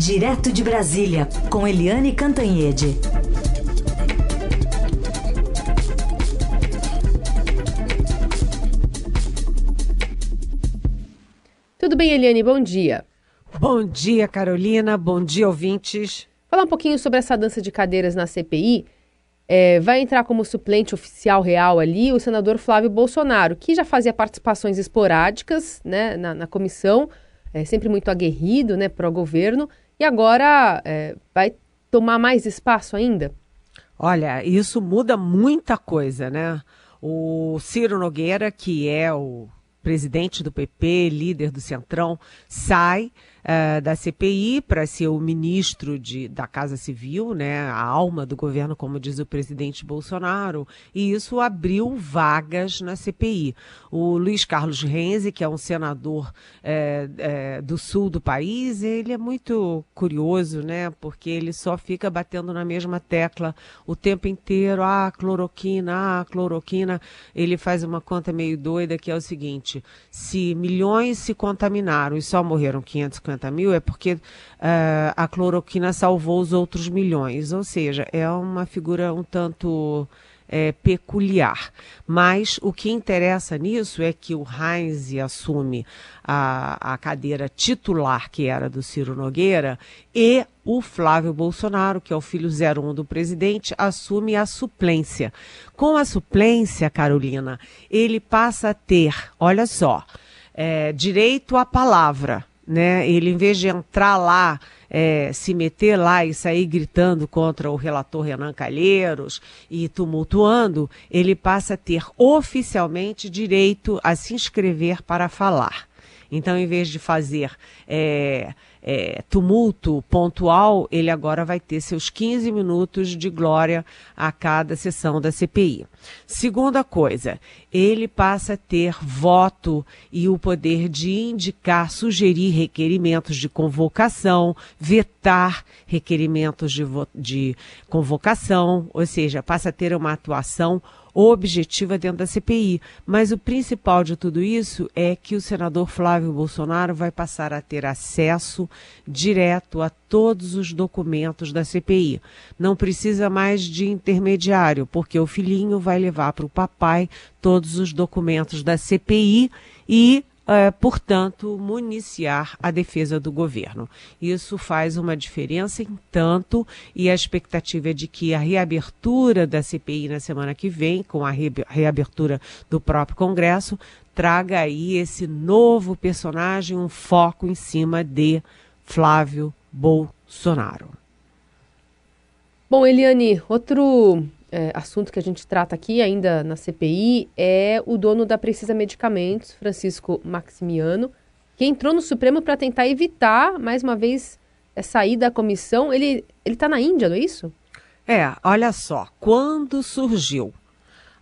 Direto de Brasília, com Eliane Cantanhede. Tudo bem, Eliane? Bom dia. Bom dia, Carolina. Bom dia, ouvintes. Falar um pouquinho sobre essa dança de cadeiras na CPI. É, vai entrar como suplente oficial real ali o senador Flávio Bolsonaro, que já fazia participações esporádicas né, na, na comissão, é, sempre muito aguerrido né, para o governo, e agora é, vai tomar mais espaço ainda? Olha, isso muda muita coisa, né? O Ciro Nogueira, que é o presidente do PP, líder do Centrão, sai uh, da CPI para ser o ministro de, da Casa Civil, né, a alma do governo, como diz o presidente Bolsonaro, e isso abriu vagas na CPI. O Luiz Carlos Renzi, que é um senador é, é, do sul do país, ele é muito curioso, né, porque ele só fica batendo na mesma tecla o tempo inteiro, ah, cloroquina, ah, cloroquina. Ele faz uma conta meio doida que é o seguinte, se milhões se contaminaram e só morreram 550 50 mil é porque uh, a cloroquina salvou os outros milhões. Ou seja, é uma figura um tanto é, peculiar. Mas o que interessa nisso é que o Heinz assume a, a cadeira titular, que era do Ciro Nogueira, e o Flávio Bolsonaro, que é o filho 01 do presidente, assume a suplência. Com a suplência, Carolina, ele passa a ter, olha só, é, direito à palavra né? Ele, em vez de entrar lá, é, se meter lá e sair gritando contra o relator Renan Calheiros e tumultuando, ele passa a ter oficialmente direito a se inscrever para falar. Então, em vez de fazer é, é, tumulto pontual, ele agora vai ter seus 15 minutos de glória a cada sessão da CPI. Segunda coisa, ele passa a ter voto e o poder de indicar, sugerir requerimentos de convocação, vetar requerimentos de, de convocação, ou seja, passa a ter uma atuação objetiva dentro da CPI. Mas o principal de tudo isso é que o senador Flávio Bolsonaro vai passar a ter acesso direto a todos os documentos da CPI. Não precisa mais de intermediário, porque o filhinho vai levar para o papai todos os documentos da CPI e é, portanto, municiar a defesa do governo. Isso faz uma diferença em tanto, e a expectativa é de que a reabertura da CPI na semana que vem, com a reabertura do próprio Congresso, traga aí esse novo personagem, um foco em cima de Flávio Bolsonaro. Bom, Eliane, outro é, assunto que a gente trata aqui ainda na CPI é o dono da Precisa Medicamentos, Francisco Maximiano, que entrou no Supremo para tentar evitar, mais uma vez, é, sair da comissão. Ele está na Índia, não é isso? É, olha só, quando surgiu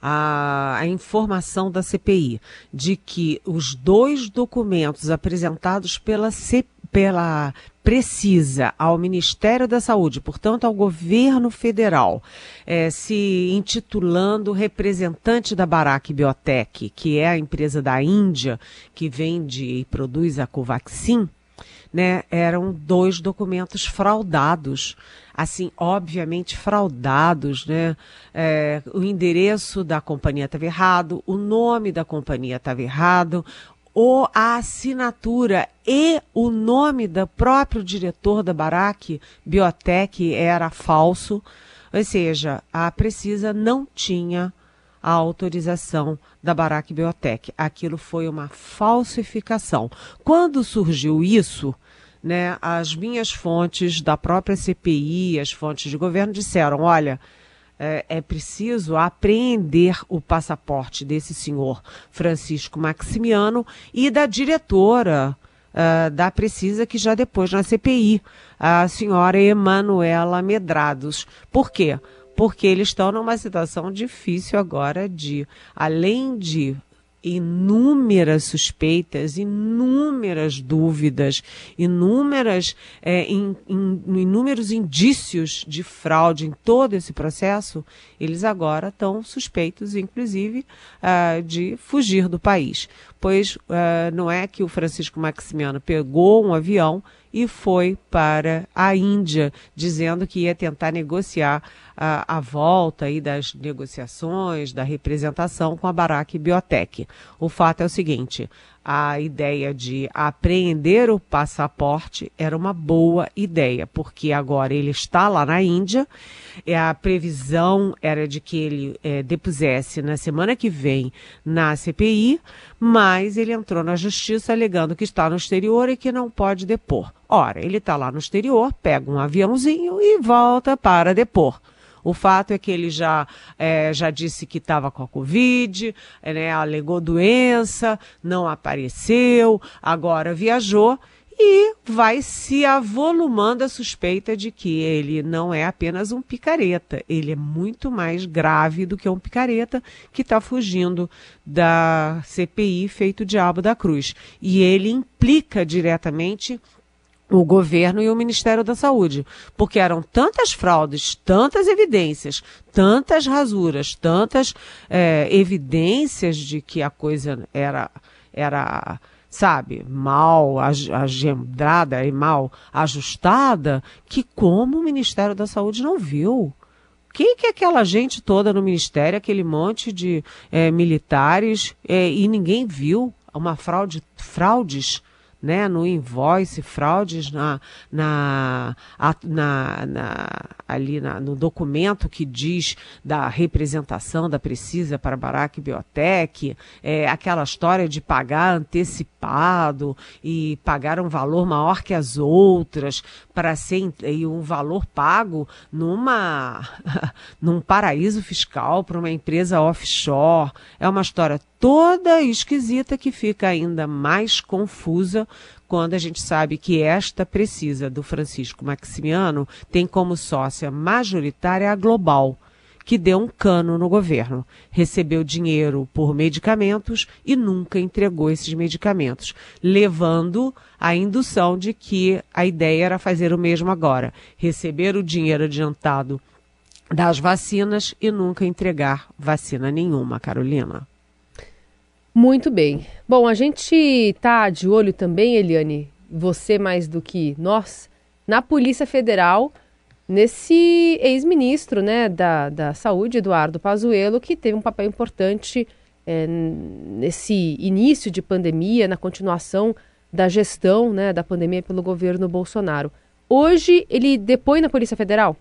a, a, informação da CPI de que os dois documentos apresentados pela, C, pela precisa ao Ministério da Saúde, portanto ao governo federal, é, se intitulando representante da Barack Biotech, que é a empresa da Índia que vende e produz a Covaxin, né, eram dois documentos fraudados, assim, obviamente fraudados, né? É, o endereço da companhia estava errado, o nome da companhia estava errado, ou a assinatura e o nome do próprio diretor da Barack Biotech era falso, ou seja, a Precisa não tinha a autorização da Barack Biotech. Aquilo foi uma falsificação. Quando surgiu isso, né, as minhas fontes da própria CPI, as fontes de governo disseram, olha, é, é preciso apreender o passaporte desse senhor Francisco Maximiano e da diretora uh, da Precisa, que já depois na CPI, a senhora Emanuela Medrados. Por quê? Porque eles estão numa situação difícil agora de, além de inúmeras suspeitas, inúmeras dúvidas, inúmeras, é, in, in, inúmeros indícios de fraude em todo esse processo, eles agora estão suspeitos, inclusive, uh, de fugir do país. Pois uh, não é que o Francisco Maximiano pegou um avião e foi para a Índia, dizendo que ia tentar negociar a, a volta aí das negociações, da representação com a Barack Biotech. O fato é o seguinte: a ideia de apreender o passaporte era uma boa ideia, porque agora ele está lá na Índia, e a previsão era de que ele é, depusesse na semana que vem na CPI, mas ele entrou na justiça alegando que está no exterior e que não pode depor. Ora, ele está lá no exterior, pega um aviãozinho e volta para depor. O fato é que ele já, é, já disse que estava com a Covid, né, alegou doença, não apareceu, agora viajou e vai se avolumando a suspeita de que ele não é apenas um picareta, ele é muito mais grave do que um picareta que está fugindo da CPI feito diabo da cruz. E ele implica diretamente o governo e o Ministério da Saúde, porque eram tantas fraudes, tantas evidências, tantas rasuras, tantas é, evidências de que a coisa era, era sabe, mal agendrada e mal ajustada, que como o Ministério da Saúde não viu. Quem que é aquela gente toda no Ministério, aquele monte de é, militares, é, e ninguém viu uma fraude, fraudes né, no invoice, fraudes na, na, na, na ali na, no documento que diz da representação da Precisa para Barack Biotech, é, aquela história de pagar antecipado e pagar um valor maior que as outras para ser e um valor pago numa num paraíso fiscal para uma empresa offshore. É uma história toda esquisita que fica ainda mais confusa quando a gente sabe que esta precisa do Francisco Maximiano tem como sócia majoritária a Global, que deu um cano no governo, recebeu dinheiro por medicamentos e nunca entregou esses medicamentos, levando a indução de que a ideia era fazer o mesmo agora, receber o dinheiro adiantado das vacinas e nunca entregar vacina nenhuma, Carolina. Muito bem. Bom, a gente está de olho também, Eliane, você mais do que nós, na Polícia Federal, nesse ex-ministro né, da, da Saúde, Eduardo Pazuello, que teve um papel importante é, nesse início de pandemia, na continuação da gestão né, da pandemia pelo governo Bolsonaro. Hoje ele depõe na Polícia Federal?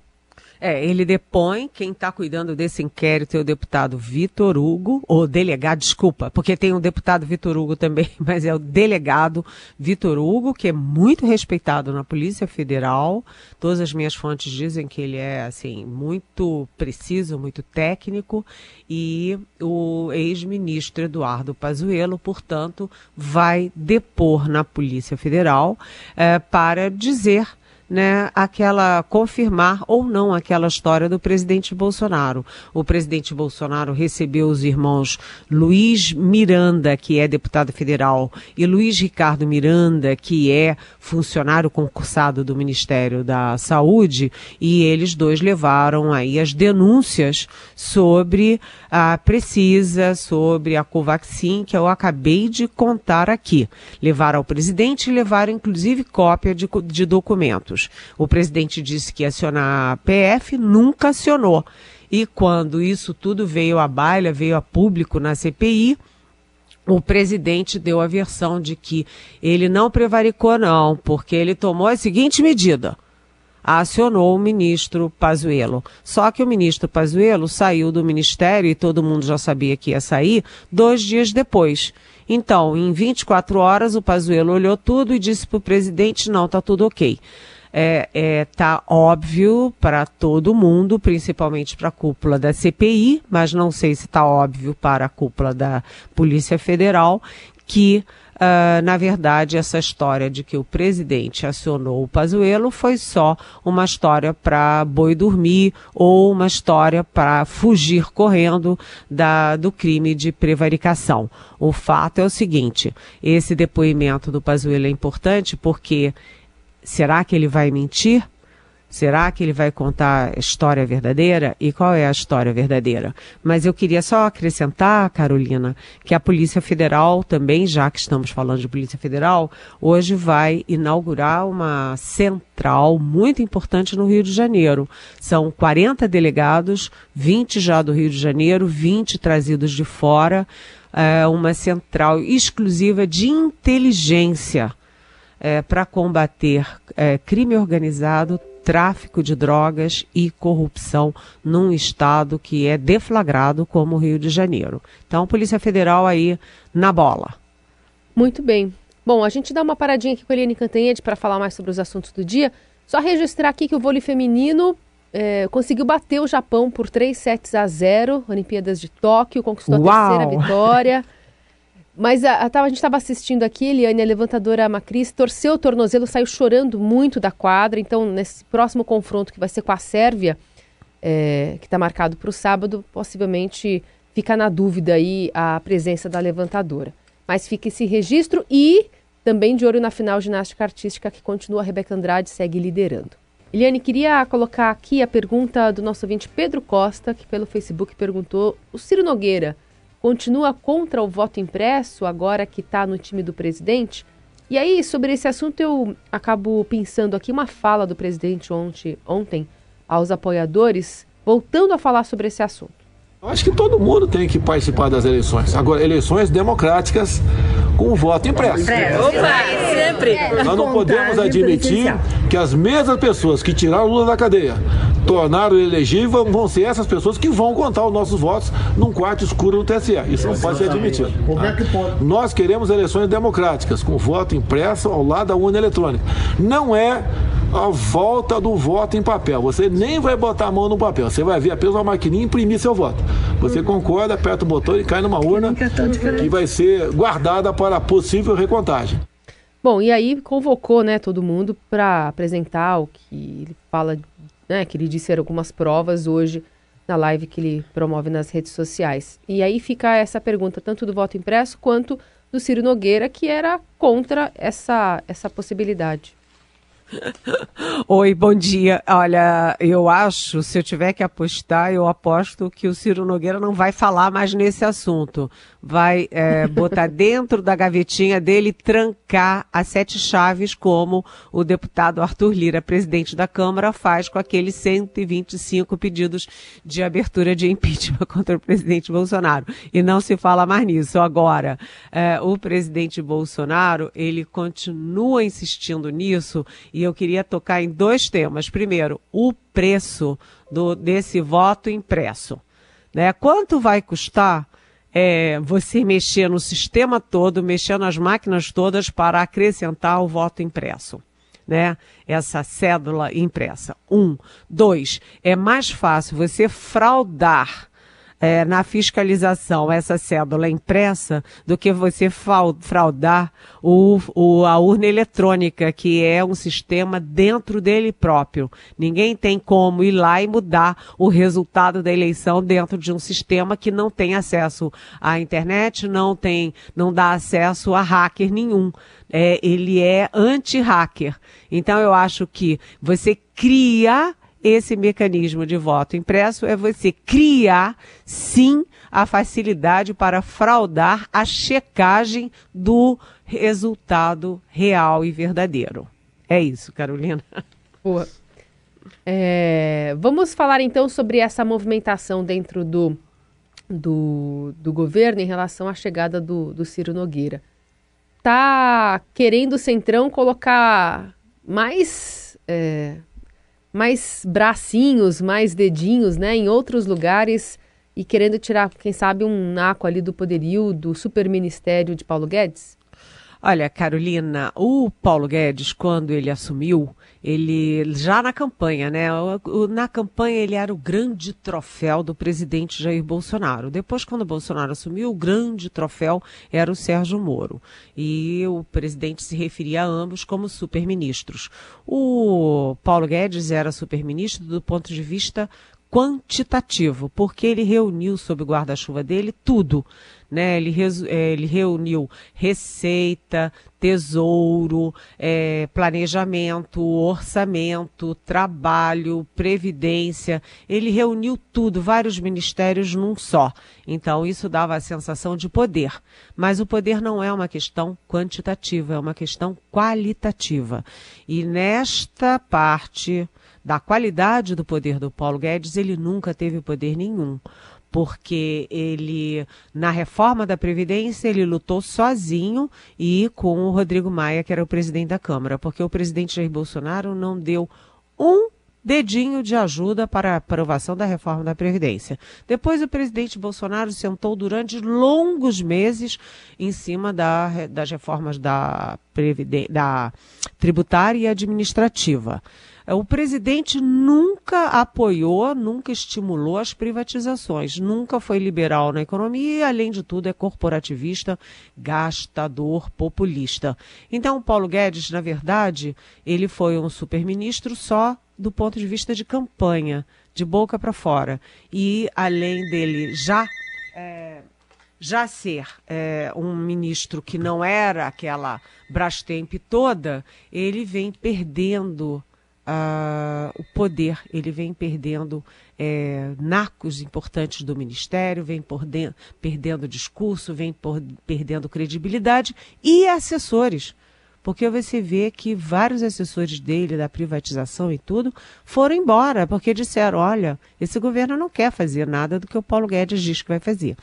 É, ele depõe, quem está cuidando desse inquérito é o deputado Vitor Hugo, ou delegado, desculpa, porque tem um deputado Vitor Hugo também, mas é o delegado Vitor Hugo, que é muito respeitado na Polícia Federal. Todas as minhas fontes dizem que ele é, assim, muito preciso, muito técnico, e o ex-ministro Eduardo Pazuello, portanto, vai depor na Polícia Federal é, para dizer né, aquela confirmar ou não aquela história do presidente Bolsonaro. O presidente Bolsonaro recebeu os irmãos Luiz Miranda, que é deputado federal, e Luiz Ricardo Miranda, que é funcionário concursado do Ministério da Saúde, e eles dois levaram aí as denúncias sobre a Precisa, sobre a Covaxin, que eu acabei de contar aqui. Levaram ao presidente e levaram inclusive cópia de, de documentos. O presidente disse que ia acionar a PF, nunca acionou. E quando isso tudo veio à baila, veio a público na CPI, o presidente deu a versão de que ele não prevaricou, não, porque ele tomou a seguinte medida. Acionou o ministro Pazuello. Só que o ministro Pazuello saiu do ministério, e todo mundo já sabia que ia sair, dois dias depois. Então, em 24 horas, o Pazuello olhou tudo e disse para o presidente, não, está tudo ok. É, é, tá óbvio para todo mundo, principalmente para a cúpula da CPI, mas não sei se está óbvio para a cúpula da Polícia Federal, que Uh, na verdade, essa história de que o presidente acionou o Pazuello foi só uma história para boi dormir ou uma história para fugir correndo da, do crime de prevaricação. O fato é o seguinte: esse depoimento do Pazuello é importante porque Será que ele vai mentir? Será que ele vai contar a história verdadeira? E qual é a história verdadeira? Mas eu queria só acrescentar, Carolina, que a Polícia Federal também, já que estamos falando de Polícia Federal, hoje vai inaugurar uma central muito importante no Rio de Janeiro. São 40 delegados, 20 já do Rio de Janeiro, 20 trazidos de fora, é, uma central exclusiva de inteligência é, para combater é, crime organizado, tráfico de drogas e corrupção num estado que é deflagrado como o Rio de Janeiro. Então, Polícia Federal aí na bola. Muito bem. Bom, a gente dá uma paradinha aqui com a Eliane Cantanhede para falar mais sobre os assuntos do dia. Só registrar aqui que o vôlei feminino é, conseguiu bater o Japão por 3 sets a 0, Olimpíadas de Tóquio, conquistou Uau. a terceira vitória. Mas a, a, a gente estava assistindo aqui, Eliane, a levantadora Macris, torceu o tornozelo, saiu chorando muito da quadra. Então, nesse próximo confronto que vai ser com a Sérvia, é, que está marcado para o sábado, possivelmente fica na dúvida aí a presença da levantadora. Mas fica esse registro e também de olho na final ginástica artística que continua a Rebeca Andrade segue liderando. Eliane, queria colocar aqui a pergunta do nosso ouvinte Pedro Costa, que pelo Facebook perguntou: o Ciro Nogueira continua contra o voto impresso, agora que está no time do presidente? E aí, sobre esse assunto, eu acabo pensando aqui uma fala do presidente ontem, ontem aos apoiadores, voltando a falar sobre esse assunto. Eu acho que todo mundo tem que participar das eleições. Agora, eleições democráticas com voto impresso. Opa, sempre. Nós não podemos admitir que as mesmas pessoas que tiraram Lula da cadeia, tornaram elegível, vão ser essas pessoas que vão contar os nossos votos num quarto escuro no TSE. Isso não pode ser admitido. Tá? Nós queremos eleições democráticas, com voto impresso ao lado da urna eletrônica. Não é a volta do voto em papel. Você nem vai botar a mão no papel, você vai ver apenas uma maquininha imprimir seu voto. Você concorda, aperta o botão e cai numa urna que vai ser guardada para possível recontagem. Bom, e aí convocou, né, todo mundo para apresentar o que ele fala, né, que ele disse algumas provas hoje na live que ele promove nas redes sociais. E aí fica essa pergunta tanto do voto impresso quanto do Ciro Nogueira, que era contra essa essa possibilidade. Oi, bom dia. Olha, eu acho, se eu tiver que apostar, eu aposto que o Ciro Nogueira não vai falar mais nesse assunto. Vai é, botar dentro da gavetinha dele trancar as sete chaves, como o deputado Arthur Lira, presidente da Câmara, faz com aqueles 125 pedidos de abertura de impeachment contra o presidente Bolsonaro. E não se fala mais nisso. Agora, é, o presidente Bolsonaro, ele continua insistindo nisso e eu queria tocar em dois temas. Primeiro, o preço do, desse voto impresso. Né? Quanto vai custar é, você mexer no sistema todo, mexer nas máquinas todas para acrescentar o voto impresso? Né? Essa cédula impressa. Um. Dois, é mais fácil você fraudar é, na fiscalização essa cédula impressa do que você fraudar o, o, a urna eletrônica, que é um sistema dentro dele próprio. Ninguém tem como ir lá e mudar o resultado da eleição dentro de um sistema que não tem acesso à internet, não tem, não dá acesso a hacker nenhum. É, ele é anti-hacker. Então eu acho que você cria esse mecanismo de voto impresso é você criar, sim, a facilidade para fraudar a checagem do resultado real e verdadeiro. É isso, Carolina. Boa. É, vamos falar então sobre essa movimentação dentro do, do, do governo em relação à chegada do, do Ciro Nogueira. Tá querendo o Centrão colocar mais é, mais bracinhos, mais dedinhos, né, em outros lugares e querendo tirar, quem sabe, um naco ali do poderio do superministério de Paulo Guedes? Olha, Carolina, o Paulo Guedes, quando ele assumiu, ele já na campanha, né? Na campanha ele era o grande troféu do presidente Jair Bolsonaro. Depois, quando Bolsonaro assumiu, o grande troféu era o Sérgio Moro. E o presidente se referia a ambos como superministros. O Paulo Guedes era superministro do ponto de vista quantitativo, porque ele reuniu sob o guarda-chuva dele tudo. Né? Ele, é, ele reuniu receita, tesouro, é, planejamento, orçamento, trabalho, previdência. Ele reuniu tudo, vários ministérios num só. Então, isso dava a sensação de poder. Mas o poder não é uma questão quantitativa, é uma questão qualitativa. E nesta parte da qualidade do poder do Paulo Guedes, ele nunca teve poder nenhum. Porque ele, na reforma da Previdência, ele lutou sozinho e com o Rodrigo Maia, que era o presidente da Câmara, porque o presidente Jair Bolsonaro não deu um dedinho de ajuda para a aprovação da reforma da Previdência. Depois, o presidente Bolsonaro sentou durante longos meses em cima da, das reformas da, da tributária e administrativa. O presidente nunca apoiou, nunca estimulou as privatizações, nunca foi liberal na economia e, além de tudo, é corporativista, gastador, populista. Então, Paulo Guedes, na verdade, ele foi um superministro só do ponto de vista de campanha, de boca para fora. E, além dele já. É, já ser é, um ministro que não era aquela Brastemp toda, ele vem perdendo uh, o poder, ele vem perdendo é, nacos importantes do ministério, vem de, perdendo discurso, vem perdendo credibilidade e assessores porque você vê que vários assessores dele da privatização e tudo foram embora, porque disseram: olha, esse governo não quer fazer nada do que o Paulo Guedes diz que vai fazer.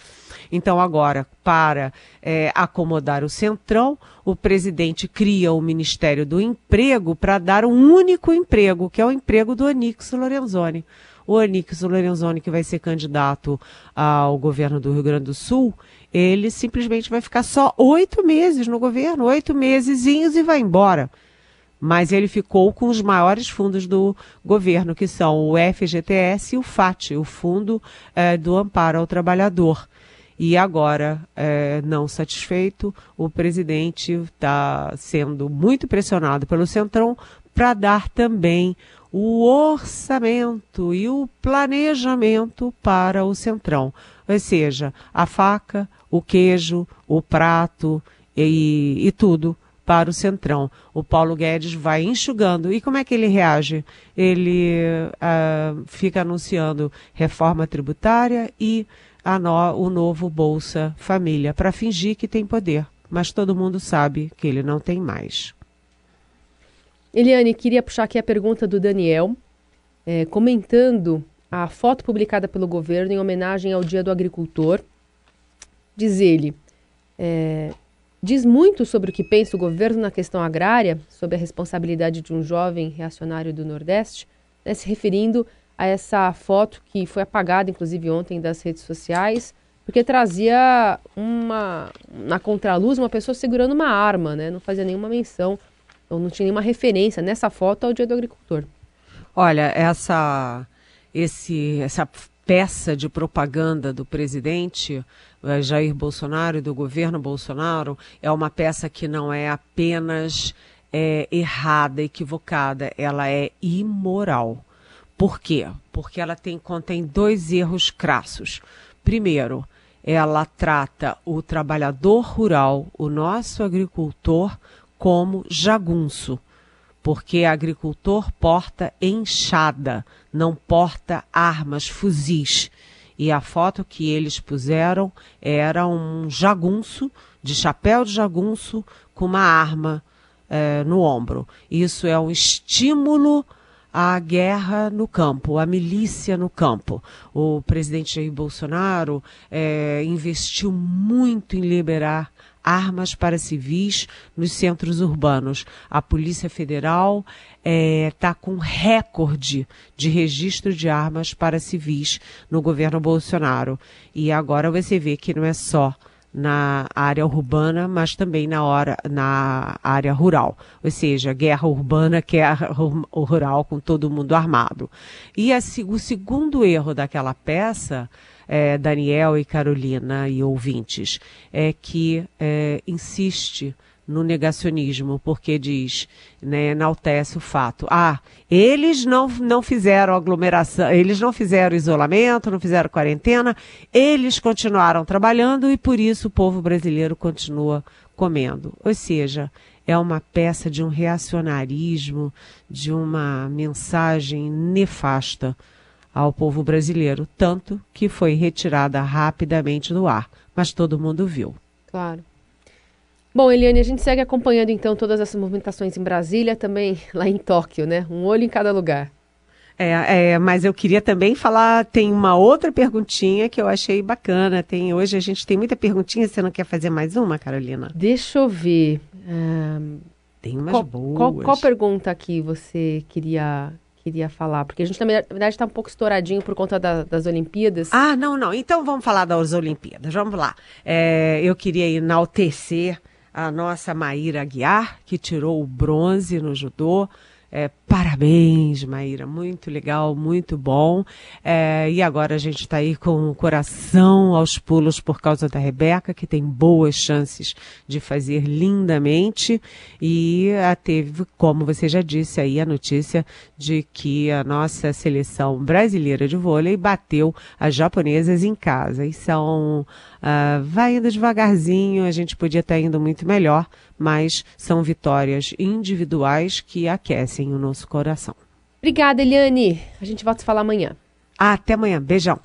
Então, agora, para é, acomodar o Centrão, o presidente cria o Ministério do Emprego para dar um único emprego, que é o emprego do Onix Lorenzoni. O Onix Lorenzoni, que vai ser candidato ao governo do Rio Grande do Sul, ele simplesmente vai ficar só oito meses no governo, oito mesezinhos e vai embora. Mas ele ficou com os maiores fundos do governo, que são o FGTS e o FAT, o Fundo é, do Amparo ao Trabalhador. E agora, é, não satisfeito, o presidente está sendo muito pressionado pelo Centrão para dar também o orçamento e o planejamento para o Centrão. Ou seja, a faca, o queijo, o prato e, e tudo para o Centrão. O Paulo Guedes vai enxugando. E como é que ele reage? Ele uh, fica anunciando reforma tributária e no, o novo Bolsa Família, para fingir que tem poder. Mas todo mundo sabe que ele não tem mais. Eliane, queria puxar aqui a pergunta do Daniel, é, comentando a foto publicada pelo governo em homenagem ao Dia do Agricultor. Diz ele, é, diz muito sobre o que pensa o governo na questão agrária, sobre a responsabilidade de um jovem reacionário do Nordeste, né, se referindo a essa foto que foi apagada, inclusive ontem, das redes sociais, porque trazia uma, na contraluz uma pessoa segurando uma arma, né? Não fazia nenhuma menção não tinha nenhuma referência nessa foto ao Dia do Agricultor. Olha, essa, esse, essa peça de propaganda do presidente eh, Jair Bolsonaro e do governo Bolsonaro é uma peça que não é apenas é, errada, equivocada, ela é imoral. Por quê? Porque ela tem, contém dois erros crassos. Primeiro, ela trata o trabalhador rural, o nosso agricultor, como jagunço, porque agricultor porta enxada, não porta armas, fuzis. E a foto que eles puseram era um jagunço, de chapéu de jagunço, com uma arma é, no ombro. Isso é um estímulo à guerra no campo, à milícia no campo. O presidente Jair Bolsonaro é, investiu muito em liberar armas para civis nos centros urbanos. A Polícia Federal está é, com recorde de registro de armas para civis no governo Bolsonaro. E agora você vê que não é só na área urbana, mas também na, hora, na área rural. Ou seja, guerra urbana, guerra rural com todo mundo armado. E a, o segundo erro daquela peça é, Daniel e Carolina e ouvintes, é que é, insiste no negacionismo, porque diz, né, enaltece o fato. Ah, eles não, não fizeram aglomeração, eles não fizeram isolamento, não fizeram quarentena, eles continuaram trabalhando e por isso o povo brasileiro continua comendo. Ou seja, é uma peça de um reacionarismo, de uma mensagem nefasta ao povo brasileiro, tanto que foi retirada rapidamente do ar, mas todo mundo viu. Claro. Bom, Eliane, a gente segue acompanhando então todas essas movimentações em Brasília, também lá em Tóquio, né? Um olho em cada lugar. É, é, mas eu queria também falar, tem uma outra perguntinha que eu achei bacana. Tem hoje a gente tem muita perguntinha. Você não quer fazer mais uma, Carolina? Deixa eu ver. Um, tem umas qual, boas. Qual, qual pergunta aqui você queria queria falar? Porque a gente, na verdade, está um pouco estouradinho por conta da, das Olimpíadas. Ah, não, não. Então vamos falar das Olimpíadas. Vamos lá. É, eu queria enaltecer a nossa Maíra Aguiar, que tirou o bronze no judô. É, parabéns, Maíra, muito legal, muito bom. É, e agora a gente está aí com o coração aos pulos por causa da Rebeca, que tem boas chances de fazer lindamente. E a teve, como você já disse aí, a notícia de que a nossa seleção brasileira de vôlei bateu as japonesas em casa. E são Uh, vai indo devagarzinho, a gente podia estar indo muito melhor, mas são vitórias individuais que aquecem o nosso coração. Obrigada, Eliane. A gente volta a falar amanhã. Até amanhã. Beijão.